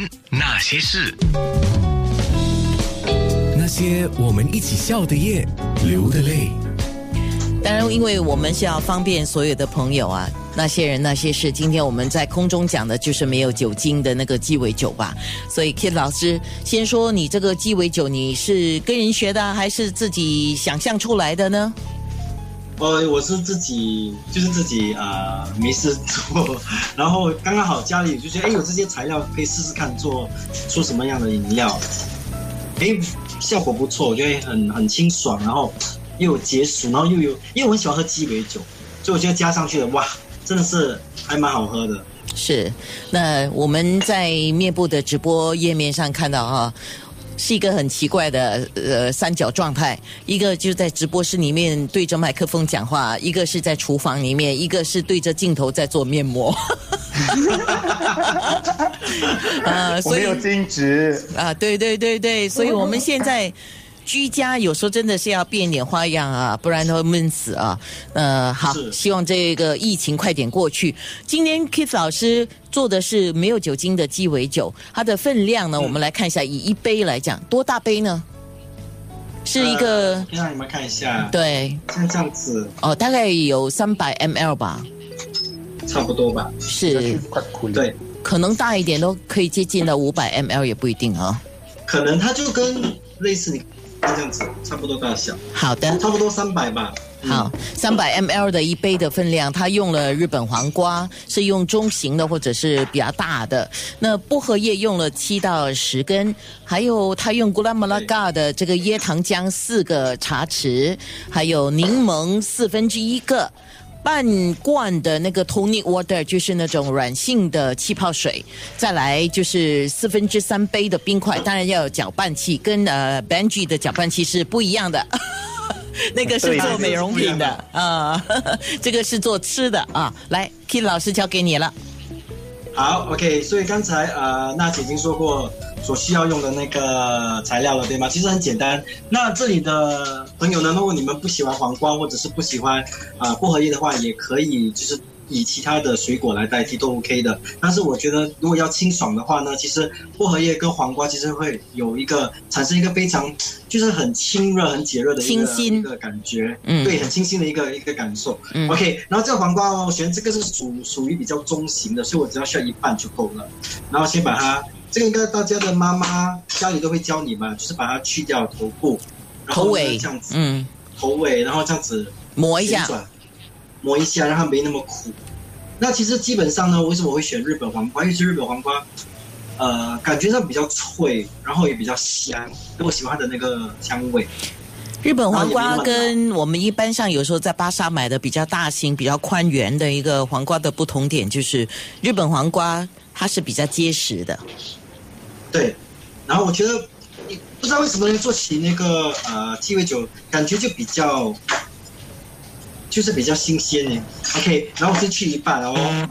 人，那些事，那些我们一起笑的夜，流的泪。当然，因为我们是要方便所有的朋友啊，那些人那些事。今天我们在空中讲的就是没有酒精的那个鸡尾酒吧。所以 Kid 老师先说，你这个鸡尾酒你是跟人学的，还是自己想象出来的呢？呃，我是自己，就是自己啊、没事做，然后刚刚好家里就觉得，哎，有这些材料可以试试看做出什么样的饮料，哎，效果不错，我觉得很很清爽，然后又有解暑，然后又有，因为我很喜欢喝鸡尾酒，所以我觉得加上去的，哇，真的是还蛮好喝的。是，那我们在面部的直播页面上看到哈、是一个很奇怪的呃三角状态，一个就在直播室里面对着麦克风讲话，一个是在厨房里面，一个是对着镜头在做面膜。啊，我所以没有兼职，啊，对对对对，所以我们现在居家有时候真的是要变点花样啊，不然都会闷死啊。呃，好，希望这个疫情快点过去。今天 Kiss 老师做的是没有酒精的鸡尾酒，它的分量呢，我们来看一下，以一杯来讲，多大杯呢？是一个、呃让你们看一下，对像这样子哦，大概有三百 ml 吧，差不多吧。是。对，可能大一点都可以接近到五百 ml 也不一定啊。可能它就跟类似你这样子差不多大小，好的，差不多三百吧。嗯好，三百 ml 的一杯的分量，它用了日本黄瓜，是用中型的或者是比较大的。那薄荷叶用了七到十根，还有它用古拉马拉嘎的这个椰糖浆四个茶匙，还有柠檬四分之一个。半罐的那个 tonic water 就是那种软性的气泡水，再来就是四分之三杯的冰块，当然要有搅拌器，跟呃 Benji 的搅拌器是不一样的。那个是做美容品的啊，这个是做吃的啊。来，Kid 老师交给你了。好，OK，所以刚才呃，娜姐已经说过所需要用的那个材料了，对吗？其实很简单。那这里的朋友呢，如果你们不喜欢黄瓜或者是不喜欢啊、薄荷叶的话，也可以就是以其他的水果来代替都 OK 的。但是我觉得如果要清爽的话呢，其实薄荷叶跟黄瓜其实会有一个产生一个非常就是很清热、很解热的一个一个感觉，嗯对，很清新的一个一个感受。嗯 OK，然后这个黄瓜哦，我选这个是属属于比较中型的，所以我只要需要一半就够了。然后先把它，这个应该大家的妈妈家里都会教你嘛，就是把它去掉头部，然后头尾这样子，嗯，头尾，然后这样子磨一下，旋转，磨一下，让它没那么苦。那其实基本上呢，为什么我会选日本黄瓜？因为是日本黄瓜，呃，感觉上比较脆，然后也比较香，我喜欢的那个香味。日本黄瓜跟我们一般上有时候在巴沙买的比较大型、比较宽圆的一个黄瓜的不同点，就是日本黄瓜它是比较结实的。对，然后我觉得，不知道为什么做起那个呃鸡尾酒，感觉就比较，就是比较新鲜呢。OK，然后我先去一半哦，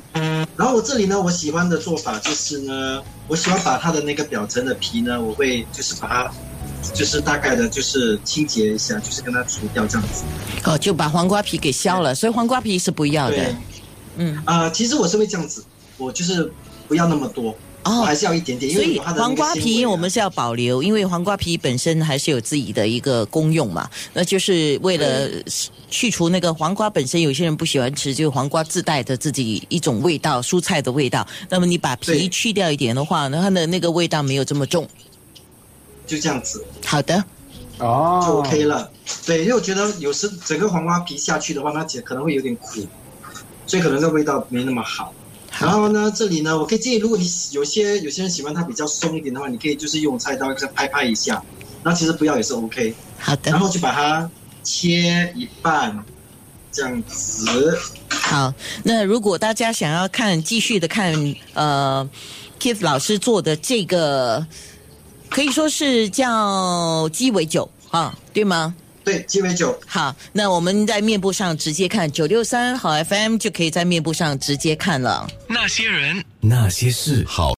然后我这里呢，我喜欢的做法就是呢，我喜欢把它的那个表层的皮呢，我会就是把它，就是大概的就是清洁一下，就是跟它除掉这样子。哦，就把黄瓜皮给削了，所以黄瓜皮是不要对的。，嗯，啊、其实我是会这样子，我就是不要那么多，我哦还，是要一点点，因所以黄瓜皮我们是要保留，因为黄瓜皮本身还是有自己的一个功用嘛，那就是为了去除那个黄瓜本身，有些人不喜欢吃，就是黄瓜自带的自己一种味道，蔬菜的味道。那么你把皮去掉一点的话，那它的那个味道没有这么重。就这样子。好的，哦，就 OK 了。对，因为我觉得有时整个黄瓜皮下去的话，它姐可能会有点苦，所以可能这味道没那么好。然，后呢，这里呢，我可以建议，如果你有些有些人喜欢它比较松一点的话，你可以就是用菜刀再拍拍一下，然后其实不要也是 OK，好的然，后就把它切一半，这样子。好。那如果大家想要看继续的看呃 Keith 老师做的这个，可以说是叫鸡尾酒啊，对吗？对，鸡尾酒。好，那我们在面部上直接看九六三好 FM 就可以在面部上直接看了。那些人，那些事，好。